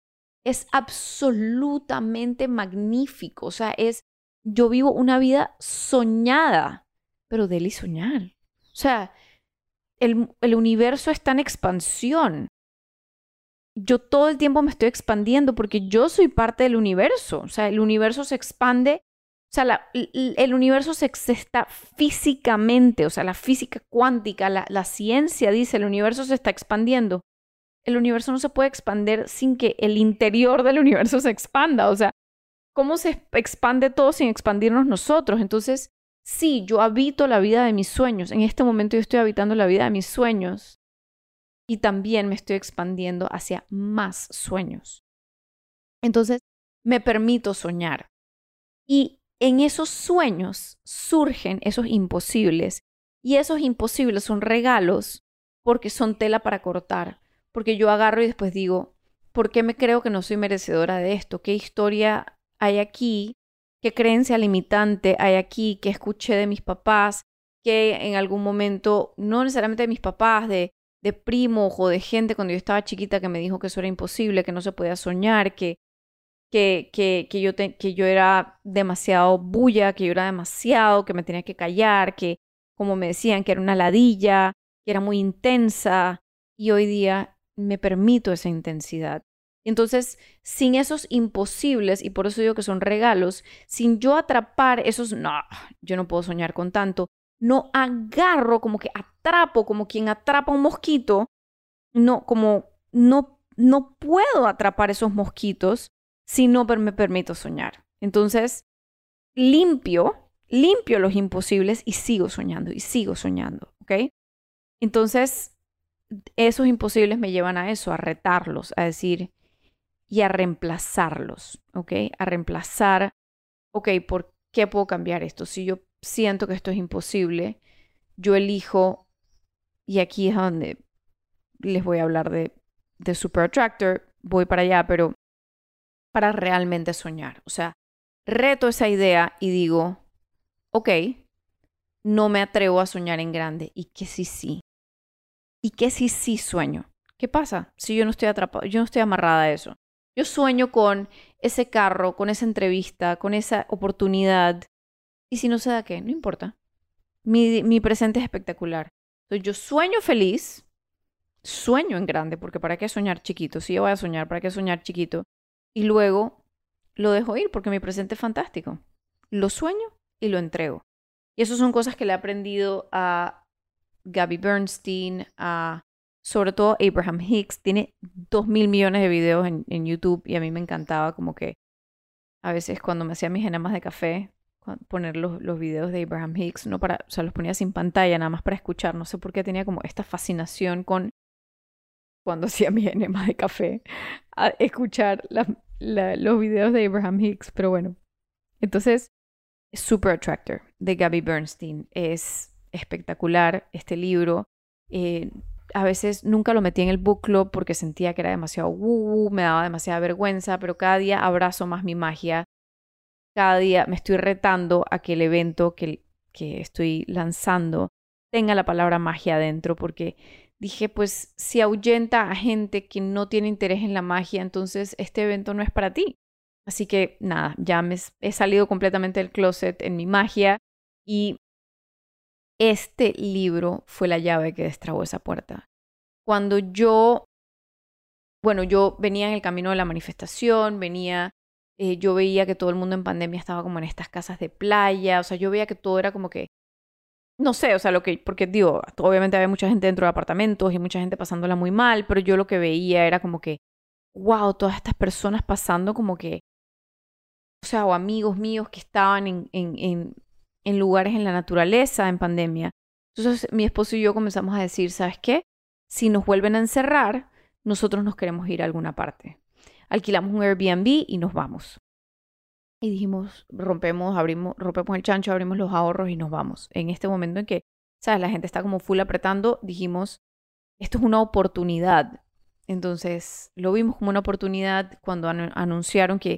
es absolutamente magnífico. O sea, es, yo vivo una vida soñada, pero y soñar. O sea, el, el universo está en expansión yo todo el tiempo me estoy expandiendo porque yo soy parte del universo. O sea, el universo se expande, o sea, el universo se, está físicamente, o sea, la física cuántica, la, ciencia dice, el universo se está expandiendo. El universo no se puede expandir sin que el interior del universo se expanda. O sea, ¿cómo se expande todo sin expandirnos nosotros? Entonces, sí, yo habito la vida de mis sueños. En este momento yo estoy habitando la vida de mis sueños y también me estoy expandiendo hacia más sueños. Entonces, me permito soñar. Y en esos sueños surgen esos imposibles. Y esos imposibles son regalos porque son tela para cortar. Porque yo agarro y después digo, ¿por qué me creo que no soy merecedora de esto? ¿Qué historia hay aquí? ¿Qué creencia limitante hay aquí? ¿Qué escuché de mis papás? Que en algún momento, no necesariamente de mis papás, de de primo o de gente cuando yo estaba chiquita que me dijo que eso era imposible, que no se podía soñar, que, que, que, que yo, que yo era demasiado bulla, que yo era demasiado, que me tenía que callar, que como me decían que era una ladilla, que era muy intensa y hoy día me permito esa intensidad. Entonces, sin esos imposibles, y por eso digo que son regalos, sin yo atrapar esos, no, yo no puedo soñar con tanto, no agarro, como que atrapo, como quien atrapa un mosquito, no, como no, no puedo atrapar esos mosquitos si no me permito soñar. Entonces, limpio, limpio los imposibles y sigo soñando y sigo soñando, ¿ok? Entonces, esos imposibles me llevan a eso, a retarlos, a decir y a reemplazarlos, ¿ok? A reemplazar, ok, ¿por qué puedo cambiar esto? Si yo siento que esto es imposible, yo elijo, y aquí es donde les voy a hablar de, de Super Attractor, voy para allá, pero para realmente soñar. O sea, reto esa idea y digo, ok, no me atrevo a soñar en grande. ¿Y qué si sí? ¿Y qué si sí sueño? ¿Qué pasa si yo no estoy atrapado, yo no estoy amarrada a eso? Yo sueño con ese carro, con esa entrevista, con esa oportunidad. ¿Y si no se da qué? No importa. Mi, mi presente es espectacular. Entonces yo sueño feliz, sueño en grande, porque ¿para qué soñar chiquito? Si yo voy a soñar, ¿para qué soñar chiquito? Y luego lo dejo ir porque mi presente es fantástico. Lo sueño y lo entrego. Y eso son cosas que le he aprendido a Gabby Bernstein, a sobre todo Abraham Hicks. Tiene dos mil millones de videos en, en, YouTube y a mí me encantaba como que a veces cuando me hacía mis enemas de café, poner los, los videos de Abraham Hicks, no para, o sea, los ponía sin pantalla, nada más para escuchar. No sé por qué tenía como esta fascinación con cuando hacía mis enemas de café, a escuchar los videos de Abraham Hicks, pero bueno. Entonces, Super Attractor de Gabby Bernstein es espectacular este libro. Eh, a veces nunca lo metí en el book club porque sentía que era demasiado woo, me daba demasiada vergüenza, pero cada día abrazo más mi magia. Cada día me estoy retando a que el evento que, que estoy lanzando tenga la palabra magia adentro porque dije, pues si ahuyenta a gente que no tiene interés en la magia, entonces este evento no es para ti. Así que nada, ya me he salido completamente del closet en mi magia y este libro fue la llave que destrabó esa puerta. Cuando yo, bueno, yo venía en el camino de la manifestación, venía, eh, yo veía que todo el mundo en pandemia estaba como en estas casas de playa, o sea, yo veía que todo era como que no sé, o sea, lo que, porque digo, obviamente había mucha gente dentro de apartamentos y mucha gente pasándola muy mal, pero yo lo que veía era como que, wow, todas estas personas pasando como que, o sea, o amigos míos que estaban en, en, en, en lugares en la naturaleza en pandemia. Entonces mi esposo y yo comenzamos a decir, ¿sabes qué? Si nos vuelven a encerrar, nosotros nos queremos ir a alguna parte. Alquilamos un Airbnb y nos vamos y dijimos, rompemos, abrimos, rompemos el chancho, abrimos los ahorros y nos vamos. En este momento en que, ¿sabes? La gente está como full apretando, dijimos, esto es una oportunidad. Entonces, lo vimos como una oportunidad cuando anunciaron que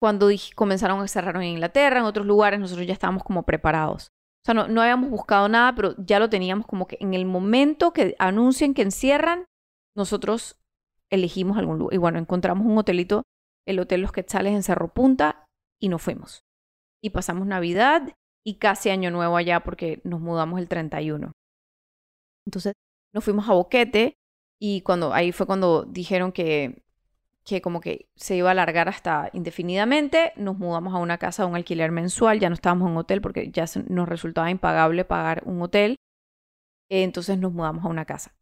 cuando comenzaron a cerrar en Inglaterra, en otros lugares, nosotros ya estábamos como preparados. O sea, no, no habíamos buscado nada, pero ya lo teníamos como que en el momento que anuncien que encierran, nosotros elegimos algún lugar. Y bueno, encontramos un hotelito el Hotel Los Quetzales en Cerro Punta y nos fuimos. Y pasamos Navidad y casi Año Nuevo allá porque nos mudamos el 31. Entonces nos fuimos a Boquete y cuando ahí fue cuando dijeron que, que como que se iba a alargar hasta indefinidamente, nos mudamos a una casa, a un alquiler mensual, ya no estábamos en hotel porque ya nos resultaba impagable pagar un hotel. Entonces nos mudamos a una casa.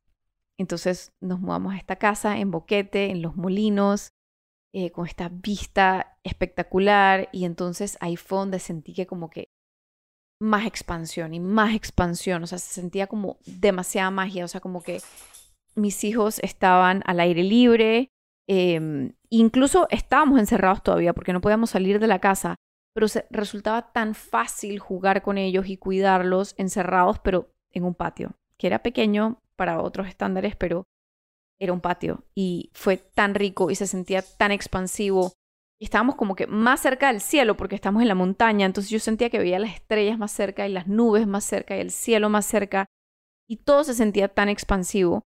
Entonces nos mudamos a esta casa en Boquete, en Los Molinos, eh, con esta vista espectacular y entonces ahí fue donde sentí que como que más expansión y más expansión, o sea, se sentía como demasiada magia, o sea, como que mis hijos estaban al aire libre, em, incluso estábamos encerrados todavía porque no podíamos salir de la casa, pero resultaba tan fácil jugar con ellos y cuidarlos encerrados, pero en un patio, que era pequeño para otros estándares, pero era un patio y fue tan rico y se sentía tan expansivo. Estábamos como que más cerca del cielo porque estamos en la montaña, entonces yo sentía que veía las estrellas más cerca y las nubes más cerca y el cielo más cerca y todo se sentía tan expansivo.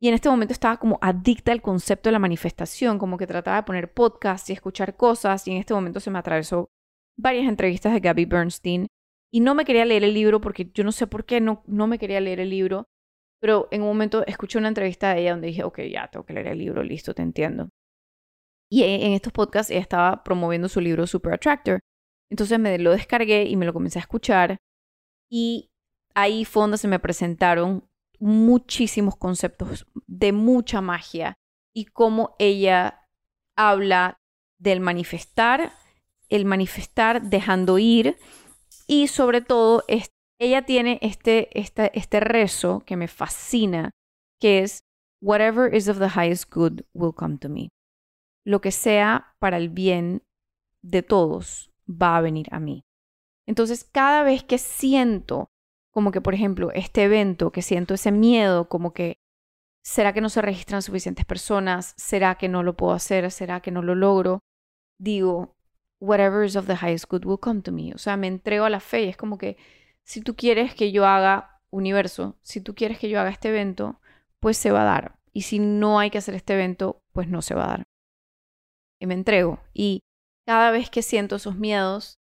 Y en este momento estaba como adicta al concepto de la manifestación, como que trataba de poner podcasts y escuchar cosas y en este momento se me atravesó varias entrevistas de Gabby Bernstein y no me quería leer el libro porque yo no sé por qué no, no me quería leer el libro pero en un momento escuché una entrevista de ella donde dije, ok, ya tengo que leer el libro, listo, te entiendo. Y en estos podcasts ella estaba promoviendo su libro Super Attractor. Entonces me lo descargué y me lo comencé a escuchar. Y ahí fue donde se me presentaron muchísimos conceptos de mucha magia y cómo ella habla del manifestar, el manifestar dejando ir y sobre todo ella tiene este, este, este rezo que me fascina, que es, whatever is of the highest good will come to me. Lo que sea para el bien de todos va a venir a mí. Entonces, cada vez que siento como que, por ejemplo, este evento, que siento ese miedo, como que, ¿será que no se registran suficientes personas? ¿Será que no lo puedo hacer? ¿Será que no lo logro? Digo, whatever is of the highest good will come to me. O sea, me entrego a la fe y es como que si tú quieres que yo haga universo, si tú quieres que yo haga este evento, pues se va a dar. Y si no hay que hacer este evento, pues no se va a dar. Y me entrego. Y cada vez que siento esos miedos,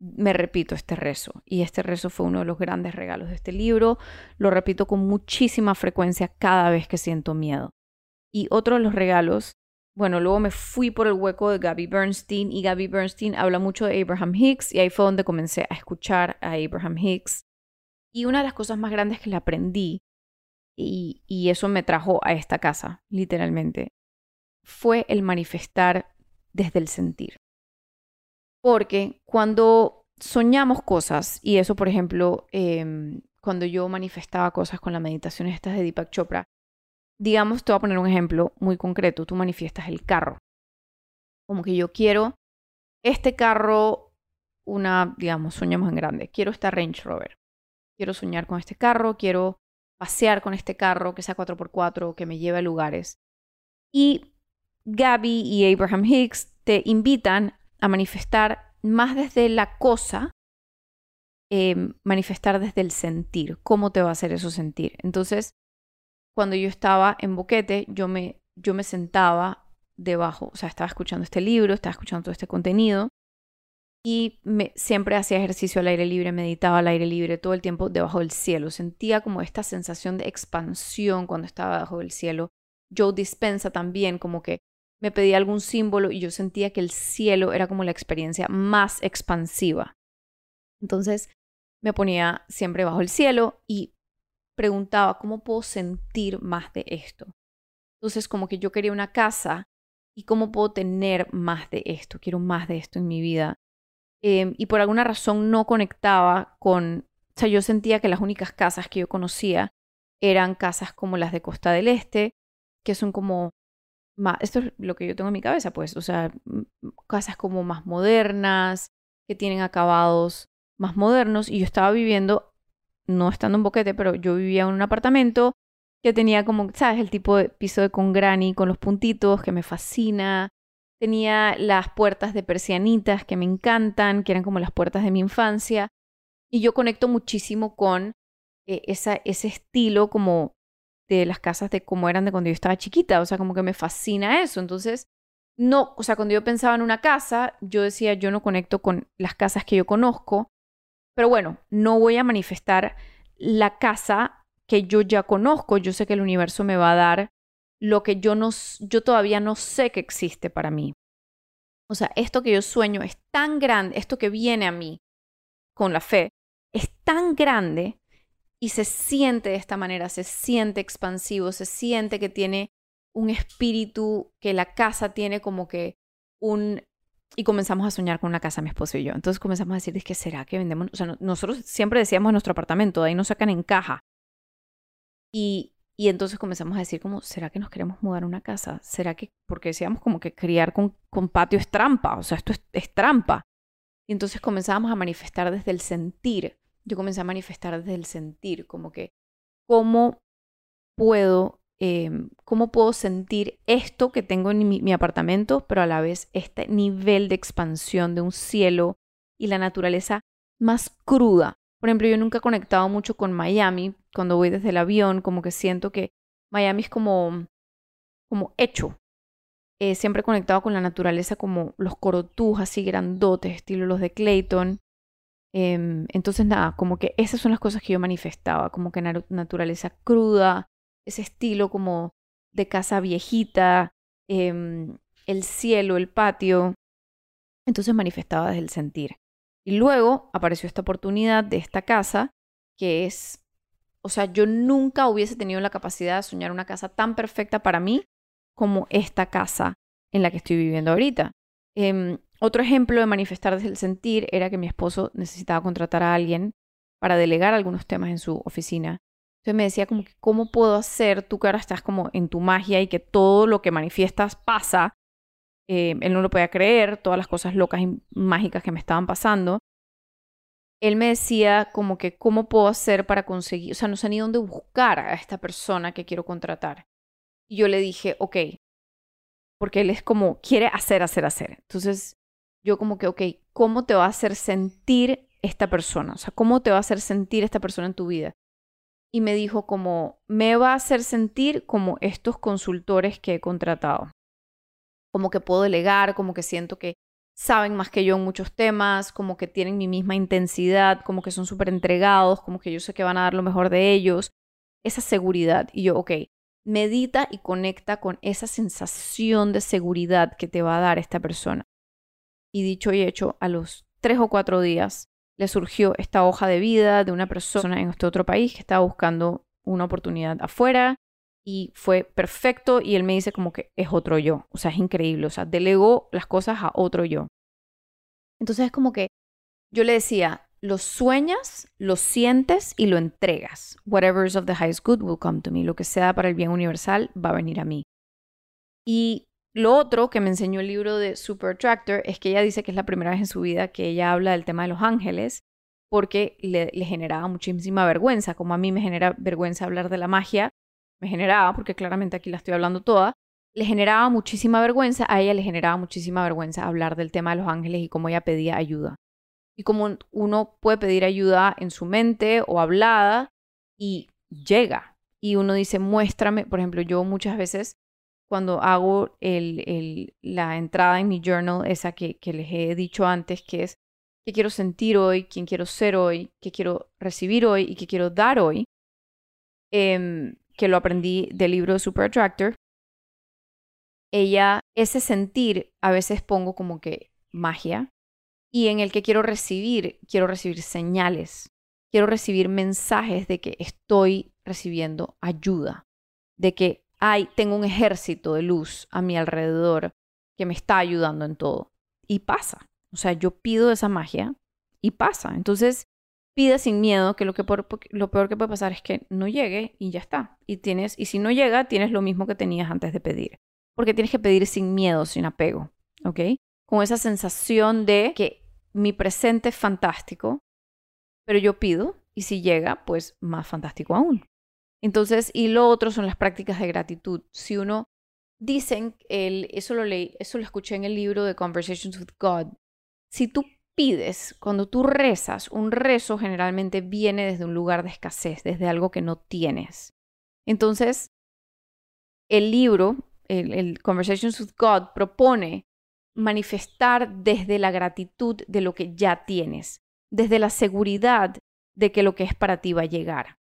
me repito este rezo. Y este rezo fue uno de los grandes regalos de este libro. Lo repito con muchísima frecuencia cada vez que siento miedo. Y otro de los regalos bueno, luego me fui por el hueco de Gabby Bernstein y Gabby Bernstein habla mucho de Abraham Hicks y ahí fue donde comencé a escuchar a Abraham Hicks. Y una de las cosas más grandes que le aprendí, y, eso me trajo a esta casa, literalmente, fue el manifestar desde el sentir. Porque cuando soñamos cosas, y eso por ejemplo, em, cuando yo manifestaba cosas con la meditación estas de Deepak Chopra, digamos, te voy a poner un ejemplo muy concreto, tú manifiestas el carro. Como que yo quiero este carro, una, digamos, soñamos en grande, quiero esta Range Rover. Quiero soñar con este carro, quiero pasear con este carro que sea 4x4, que me lleve a lugares. Y Gabby y Abraham Hicks te invitan a manifestar más desde la cosa, em, manifestar desde el sentir, cómo te va a hacer eso sentir. Entonces, cuando yo estaba en Boquete, yo me, yo me sentaba debajo, o sea, estaba escuchando este libro, estaba escuchando todo este contenido y siempre hacía ejercicio al aire libre, meditaba al aire libre todo el tiempo debajo del cielo. Sentía como esta sensación de expansión cuando estaba debajo del cielo. Joe Dispensa también, como que me pedía algún símbolo y yo sentía que el cielo era como la experiencia más expansiva. Entonces me ponía siempre bajo el cielo y preguntaba, ¿cómo puedo sentir más de esto? Entonces, como que yo quería una casa y cómo puedo tener más de esto, quiero más de esto en mi vida. Em, y por alguna razón no conectaba con, o sea, yo sentía que las únicas casas que yo conocía eran casas como las de Costa del Este, que son como más, esto es lo que yo tengo en mi cabeza, pues, o sea, casas como más modernas, que tienen acabados más modernos, y yo estaba viviendo no estando en Boquete, pero yo vivía en un apartamento que tenía como, ¿sabes? El tipo de piso de con granny con los puntitos que me fascina. Tenía las puertas de persianitas que me encantan, que eran como las puertas de mi infancia. Y yo conecto muchísimo con eh, ese estilo como de las casas de cómo eran de cuando yo estaba chiquita. O sea, como que me fascina eso. Entonces, no, o sea, cuando yo pensaba en una casa, yo decía, yo no conecto con las casas que yo conozco, pero bueno, no voy a manifestar la casa que yo ya conozco. Yo sé que el universo me va a dar lo que yo, no, yo todavía no sé que existe para mí. O sea, esto que yo sueño es tan grande, esto que viene a mí con la fe, es tan grande y se siente de esta manera, se siente expansivo, se siente que tiene un espíritu, que la casa tiene como que un y comenzamos a soñar con una casa, mi esposo y yo. Entonces comenzamos a decir, ¿qué será que vendemos? O sea, nosotros siempre decíamos nuestro apartamento, de ahí nos sacan en caja. Y, y entonces comenzamos a decir, como, ¿será que nos queremos mudar a una casa? ¿Será que, porque decíamos como que criar con, con patio es trampa, o sea, esto es, es trampa. Y entonces comenzamos a manifestar desde el sentir. Yo comencé a manifestar desde el sentir, como que, ¿cómo puedo Em, cómo puedo sentir esto que tengo en mi, apartamento, pero a la vez este nivel de expansión de un cielo y la naturaleza más cruda. Por ejemplo, yo nunca he conectado mucho con Miami cuando voy desde el avión, como que siento que Miami es como, como hecho. Eh, siempre he conectado con la naturaleza como los corotús así grandotes, estilo los de Clayton. Em, entonces, nada, como que esas son las cosas que yo manifestaba, como que naturaleza cruda, ese estilo como de casa viejita, em, el cielo, el patio. Entonces manifestaba desde el sentir. Y luego apareció esta oportunidad de esta casa, que es, o sea, yo nunca hubiese tenido la capacidad de soñar una casa tan perfecta para mí como esta casa en la que estoy viviendo ahorita. Em, otro ejemplo de manifestar desde el sentir era que mi esposo necesitaba contratar a alguien para delegar algunos temas en su oficina. Entonces me decía como que, ¿cómo puedo hacer tú que ahora estás como en tu magia y que todo lo que manifiestas pasa? Eh, él no lo podía creer, todas las cosas locas y mágicas que me estaban pasando. Él me decía como que, ¿cómo puedo hacer para conseguir? O sea, no sé ni dónde buscar a esta persona que quiero contratar. Y yo le dije, ok, porque él es como, quiere hacer, hacer, hacer. Entonces, yo como que, ok, ¿cómo te va a hacer sentir esta persona? O sea, ¿cómo te va a hacer sentir esta persona en tu vida? Y me dijo como, me va a hacer sentir como estos consultores que he contratado. Como que puedo delegar, como que siento que saben más que yo en muchos temas, como que tienen mi misma intensidad, como que son súper entregados, como que yo sé que van a dar lo mejor de ellos. Esa seguridad. Y yo, ok, medita y conecta con esa sensación de seguridad que te va a dar esta persona. Y dicho y hecho, a los tres o cuatro días le surgió esta hoja de vida de una persona en este otro país que estaba buscando una oportunidad afuera y fue perfecto y él me dice como que es otro yo, o sea, es increíble, o sea, delegó las cosas a otro yo. Entonces es como que yo le decía, lo sueñas, lo sientes y lo entregas. Whatever is of the highest good will come to me. Lo que sea para el bien universal va a venir a mí. Y lo otro que me enseñó el libro de Super Tractor es que ella dice que es la primera vez en su vida que ella habla del tema de los ángeles porque le, le, generaba muchísima vergüenza, como a mí me genera vergüenza hablar de la magia, me generaba, porque claramente aquí la estoy hablando toda, le generaba muchísima vergüenza, a ella le generaba muchísima vergüenza hablar del tema de los ángeles y cómo ella pedía ayuda. Y cómo uno puede pedir ayuda en su mente o hablada y llega. Y uno dice, muéstrame, por ejemplo, yo muchas veces cuando hago el, la entrada en mi journal, esa que, les he dicho antes, que es qué quiero sentir hoy, quién quiero ser hoy, qué quiero recibir hoy y qué quiero dar hoy, em, que lo aprendí del libro Super Attractor, ella, ese sentir, a veces pongo como que magia, y en el que quiero recibir, quiero recibir señales, quiero recibir mensajes de que estoy recibiendo ayuda, de que hay, tengo un ejército de luz a mi alrededor que me está ayudando en todo. Y pasa. O sea, yo pido esa magia y pasa. Entonces, pide sin miedo que lo, lo peor que puede pasar es que no llegue y ya está. Y, tienes, y si no llega, tienes lo mismo que tenías antes de pedir porque tienes que pedir sin miedo, sin apego, ¿ok? Con esa sensación de que mi presente es fantástico, pero yo pido y si llega, pues más fantástico aún. Entonces, y lo otro son las prácticas de gratitud. Si uno dicen, el, eso lo leí, eso lo escuché en el libro de Conversations with God. Si tú pides, cuando tú rezas, un rezo generalmente viene desde un lugar de escasez, desde algo que no tienes. Entonces, el libro el, Conversations with God propone manifestar desde la gratitud de lo que ya tienes, desde la seguridad de que lo que es para ti va a llegar.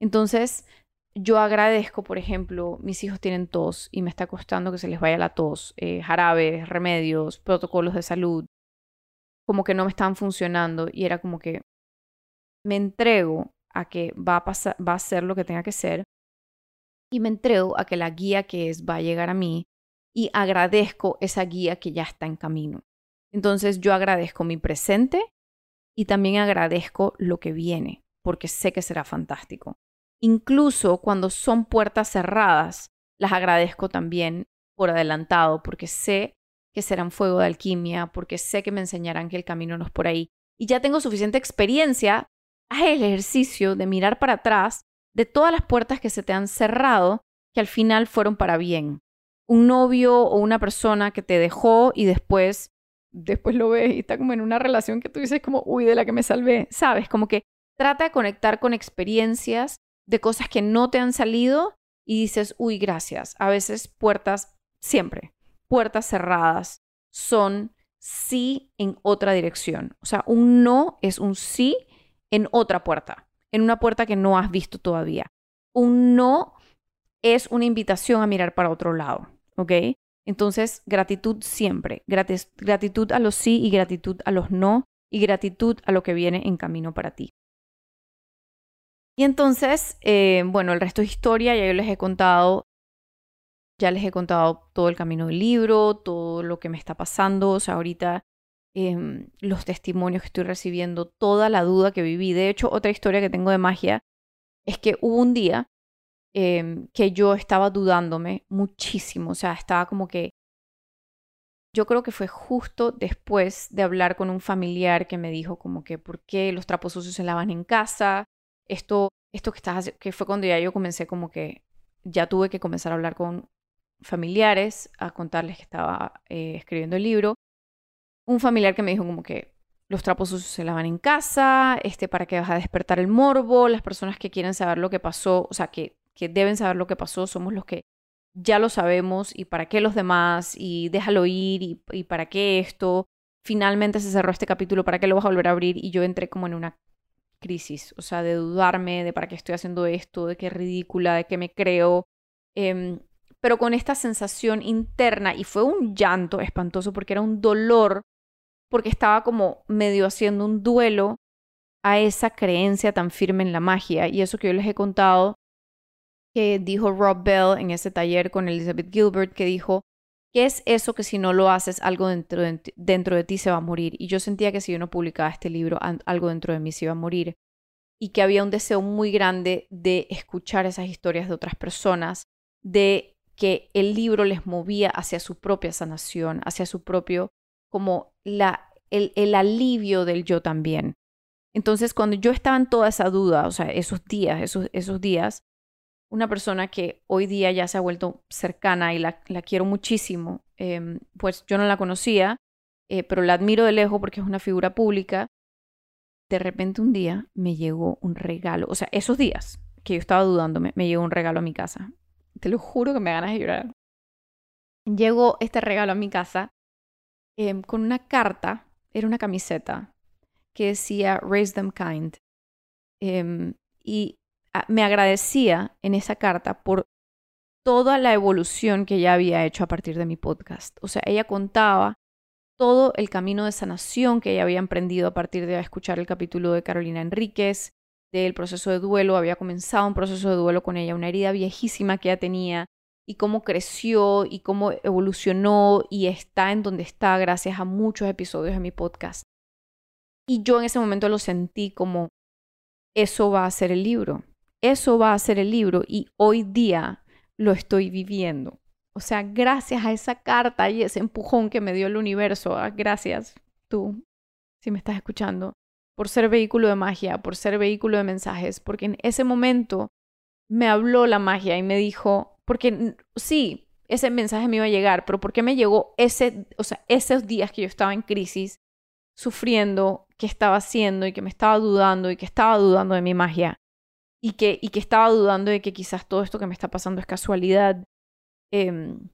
Entonces, yo agradezco, por ejemplo, mis hijos tienen tos y me está costando que se les vaya la tos, eh, jarabes, remedios, protocolos de salud, como que no me están funcionando y era como que me entrego a que va a, pasar, va a ser lo que tenga que ser y me entrego a que la guía que es va a llegar a mí y agradezco esa guía que ya está en camino. Entonces yo agradezco mi presente y también agradezco lo que viene, porque sé que será fantástico. Incluso cuando son puertas cerradas, las agradezco también por adelantado, porque sé que serán fuego de alquimia, porque sé que me enseñarán que el camino no es por ahí. Y ya tengo suficiente experiencia, haz el ejercicio de mirar para atrás de todas las puertas que se te han cerrado que al final fueron para bien. Un novio o una persona que te dejó y después, después lo ves y está como en una relación que tú dices como, uy, de la que me salvé, ¿sabes? Como que trata de conectar con experiencias de cosas que no te han salido y dices, uy, gracias. A veces puertas, siempre, puertas cerradas son sí en otra dirección. O sea, un no es un sí en otra puerta en una puerta que no has visto todavía. Un no es una invitación a mirar para otro lado, ¿ok? Entonces, gratitud siempre, gratitud a los sí y gratitud a los no y gratitud a lo que viene en camino para ti. Y entonces, eh, bueno, el resto es historia, ya yo les he contado, ya les he contado todo el camino del libro, todo lo que me está pasando, o sea, ahorita em, los testimonios que estoy recibiendo, toda la duda que viví. De hecho, otra historia que tengo de magia es que hubo un día em, que yo estaba dudándome muchísimo, o sea, estaba como que yo creo que fue justo después de hablar con un familiar que me dijo como que por qué los trapos sucios se lavan en casa, esto, esto que estás que fue cuando ya yo comencé como que ya tuve que comenzar a hablar con familiares, a contarles que estaba eh, escribiendo el libro. Un familiar que me dijo como que los trapos sucios se lavan en casa, este, para que vas a despertar el morbo, las personas que quieren saber lo que pasó, o sea, que, que deben saber lo que pasó, somos los que ya lo sabemos y para qué los demás y déjalo ir y, para qué esto. Finalmente se cerró este capítulo, ¿para qué lo vas a volver a abrir? Y yo entré como en una crisis, o sea, de dudarme de para qué estoy haciendo esto, de qué ridícula, de qué me creo. Em, pero con esta sensación interna y fue un llanto espantoso porque era un dolor, porque estaba como medio haciendo un duelo a esa creencia tan firme en la magia. Y eso que yo les he contado que dijo Rob Bell en ese taller con Elizabeth Gilbert, que dijo, ¿qué es eso que si no lo haces, algo dentro de, dentro de ti se va a morir? Y yo sentía que si yo no publicaba este libro, algo dentro de mí se iba a morir. Y que había un deseo muy grande de escuchar esas historias de otras personas, de que el libro les movía hacia su propia sanación, hacia su propio, como la, el, el alivio del yo también. Entonces, cuando yo estaba en toda esa duda, o sea, esos días, esos, esos días, una persona que hoy día ya se ha vuelto cercana y la, quiero muchísimo, em, pues yo no la conocía, eh, pero la admiro de lejos porque es una figura pública. De repente un día me llegó un regalo, o sea, esos días que yo estaba dudándome, me llegó un regalo a mi casa. Te lo juro que me ganas de llorar. Llegó este regalo a mi casa em, con una carta, era una camiseta que decía Raise Them Kind. Em, y me agradecía en esa carta por toda la evolución que ella había hecho a partir de mi podcast. O sea, ella contaba todo el camino de sanación que ella había emprendido a partir de escuchar el capítulo de Carolina Enríquez, del proceso de duelo, había comenzado un proceso de duelo con ella, una herida viejísima que ella tenía, y cómo creció y cómo evolucionó y está en donde está gracias a muchos episodios de mi podcast. Y yo en ese momento lo sentí como, eso va a ser el libro. Eso va a ser el libro y hoy día lo estoy viviendo. O sea, gracias a esa carta y ese empujón que me dio el universo, ah, gracias tú, si me estás escuchando, por ser vehículo de magia, por ser vehículo de mensajes, porque en ese momento me habló la magia y me dijo, porque sí, ese mensaje me iba a llegar, pero ¿por qué me llegó ese, o sea, esos días que yo estaba en crisis, sufriendo, que estaba haciendo y que me estaba dudando y que estaba dudando de mi magia? Y que, y que estaba dudando de que quizás todo esto que me está pasando es casualidad. Em,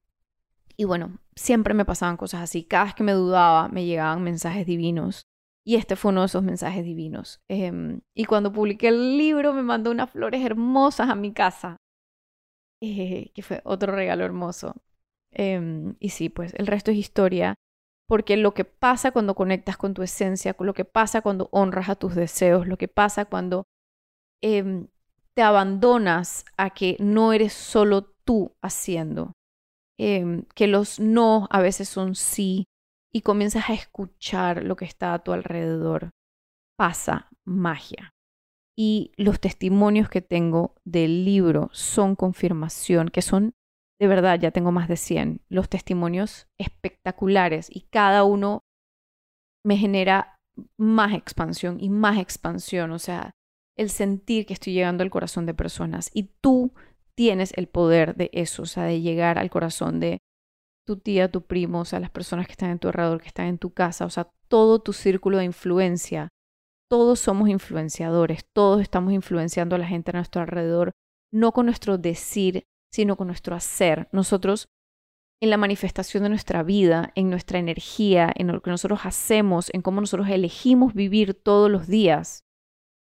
y bueno, siempre me pasaban cosas así. Cada vez que me dudaba, me llegaban mensajes divinos. Y este fue uno de esos mensajes divinos. Em, y cuando publiqué el libro, me mandó unas flores hermosas a mi casa, eh, que fue otro regalo hermoso. Em, y sí, pues el resto es historia. Porque lo que pasa cuando conectas con tu esencia, lo que pasa cuando honras a tus deseos, lo que pasa cuando te abandonas a que no eres solo tú haciendo, em, que los no a veces son sí y comienzas a escuchar lo que está a tu alrededor, pasa magia. Y los testimonios que tengo del libro son confirmación, que son, de verdad, ya tengo más de 100, los testimonios espectaculares y cada uno me genera más expansión y más expansión. O sea, el sentir que estoy llegando al corazón de personas. Y tú tienes el poder de eso, o sea, de llegar al corazón de tu tía, tu primo, o sea, las personas que están en tu alrededor, que están en tu casa, o sea, todo tu círculo de influencia. Todos somos influenciadores, todos estamos influenciando a la gente a nuestro alrededor, no con nuestro decir, sino con nuestro hacer. Nosotros, en la manifestación de nuestra vida, en nuestra energía, en lo que nosotros hacemos, en cómo nosotros elegimos vivir todos los días,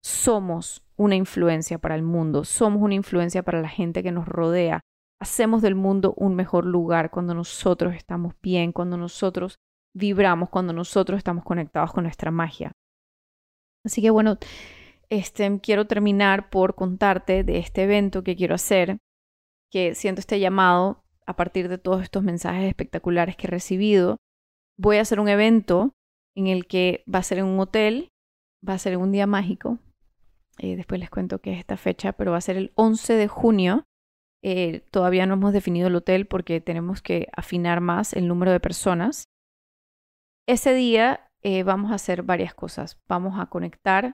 somos una influencia para el mundo, somos una influencia para la gente que nos rodea. Hacemos del mundo un mejor lugar cuando nosotros estamos bien, cuando nosotros vibramos, cuando nosotros estamos conectados con nuestra magia. Así que bueno, este, quiero terminar por contarte de este evento que quiero hacer, que siento este llamado a partir de todos estos mensajes espectaculares que he recibido. Voy a hacer un evento en el que va a ser en un hotel, va a ser un día mágico. Eh, después les cuento qué es esta fecha, pero va a ser el 11 de junio. Eh, todavía no hemos definido el hotel porque tenemos que afinar más el número de personas. Ese día eh, vamos a hacer varias cosas. Vamos a conectar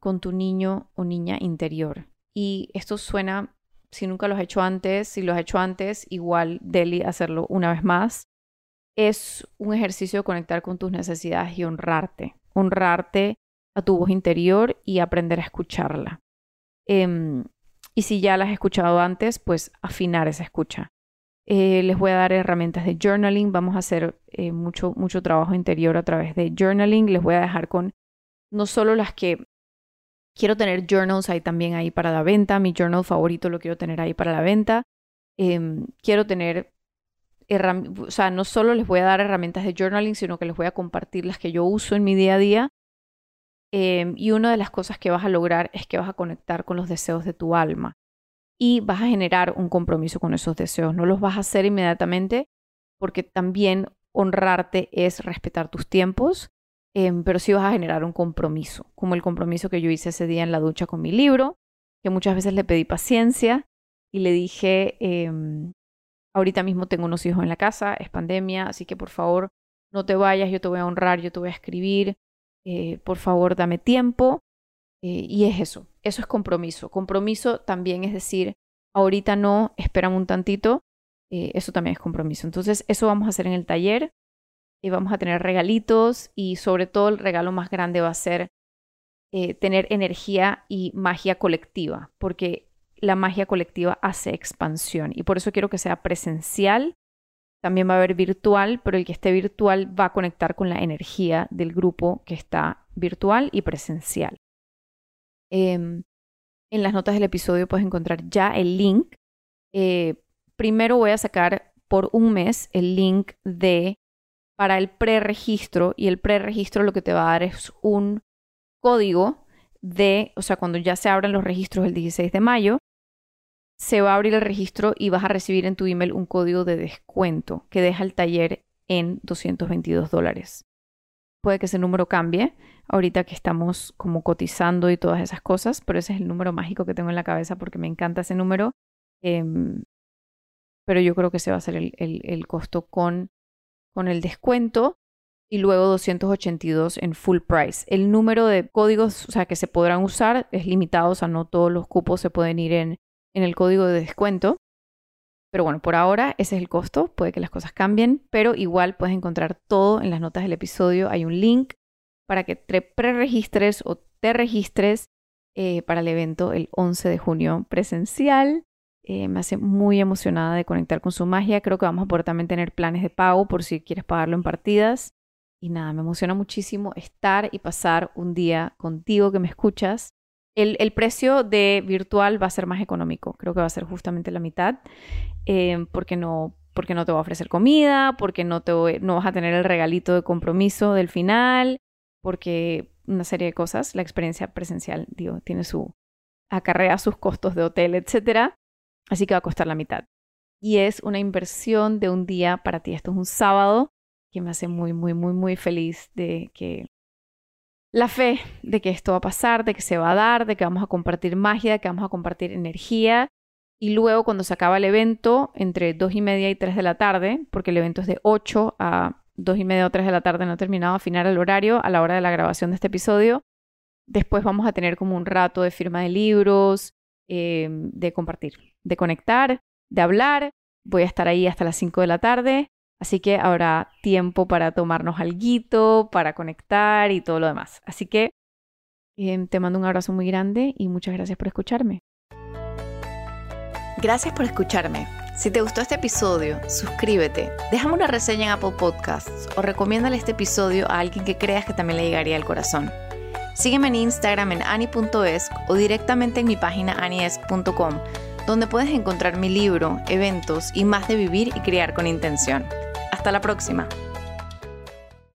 con tu niño o niña interior. Y esto suena, si nunca lo has hecho antes, si lo has hecho antes, igual Deli hacerlo una vez más es un ejercicio de conectar con tus necesidades y honrarte, honrarte a tu voz interior y aprender a escucharla. Em, y si ya la has escuchado antes, pues afinar esa escucha. Eh, les voy a dar herramientas de journaling, vamos a hacer eh, mucho, mucho trabajo interior a través de journaling, les voy a dejar con no solo las que quiero tener journals ahí también ahí para la venta, mi journal favorito lo quiero tener ahí para la venta, em, quiero tener o sea, no solo les voy a dar herramientas de journaling, sino que les voy a compartir las que yo uso en mi día a día. Em, y una de las cosas que vas a lograr es que vas a conectar con los deseos de tu alma y vas a generar un compromiso con esos deseos. No los vas a hacer inmediatamente porque también honrarte es respetar tus tiempos, em, pero sí vas a generar un compromiso, como el compromiso que yo hice ese día en la ducha con mi libro, que muchas veces le pedí paciencia y le dije, em, Ahorita mismo tengo unos hijos en la casa, es pandemia, así que por favor no te vayas, yo te voy a honrar, yo te voy a escribir, eh, por favor dame tiempo. Eh, y es eso, eso es compromiso. Compromiso también es decir, ahorita no, espérame un tantito, eh, eso también es compromiso. Entonces, eso vamos a hacer en el taller. y vamos a tener regalitos y sobre todo el regalo más grande va a ser tener energía y magia colectiva, porque la magia colectiva hace expansión y por eso quiero que sea presencial. También va a haber virtual, pero el que esté virtual va a conectar con la energía del grupo que está virtual y presencial. Em, en las notas del episodio puedes encontrar ya el link. Eh, primero voy a sacar por un mes el link de para el preregistro y el preregistro lo que te va a dar es un código de, o sea, cuando ya se abran los registros el 16 de mayo, se va a abrir el registro y vas a recibir en tu email un código de descuento que deja el taller en 222 dólares. Puede que ese número cambie ahorita que estamos como cotizando y todas esas cosas, pero ese es el número mágico que tengo en la cabeza porque me encanta ese número. Em, pero yo creo que ese va a ser el, el costo con, con el descuento y luego 282 en full price. El número de códigos o sea, que se podrán usar es limitado, o sea, no todos los cupos se pueden ir en, en el código de descuento. Pero bueno, por ahora ese es el costo, puede que las cosas cambien, pero igual puedes encontrar todo en las notas del episodio. Hay un link para que te preregistres o te registres eh, para el evento el 11 de junio presencial. Eh, me hace muy emocionada de conectar con su magia. Creo que vamos a poder también tener planes de pago por si quieres pagarlo en partidas. Y nada, me emociona muchísimo estar y pasar un día contigo que me escuchas el, precio de virtual va a ser más económico, creo que va a ser justamente la mitad, eh, porque, no, porque no te va a ofrecer comida, porque no, te, no vas a tener el regalito de compromiso del final, porque una serie de cosas, la experiencia presencial, tiene su, acarrea sus costos de hotel, etcétera, así que va a costar la mitad. Y es una inversión de un día para ti. Esto es un sábado que me hace muy, muy, muy, muy feliz de que la fe de que esto va a pasar, de que se va a dar, de que vamos a compartir magia, de que vamos a compartir energía. Y luego cuando se acaba el evento, entre 2 y media y 3 de la tarde, porque el evento es de 8 a 2 y media o 3 de la tarde, no he terminado, afinar el horario a la hora de la grabación de este episodio. Después vamos a tener como un rato de firma de libros, em, de compartir, de conectar, de hablar. Voy a estar ahí hasta las 5 de la tarde. Así que habrá tiempo para tomarnos algo, para conectar y todo lo demás. Así que em, te mando un abrazo muy grande y muchas gracias por escucharme. Gracias por escucharme. Si te gustó este episodio, suscríbete, déjame una reseña en Apple Podcasts o recomiéndale este episodio a alguien que creas que también le llegaría al corazón. Sígueme en Instagram en ani.es o directamente en mi página anies.com, donde puedes encontrar mi libro, eventos y más de vivir y criar con intención. Hasta la próxima.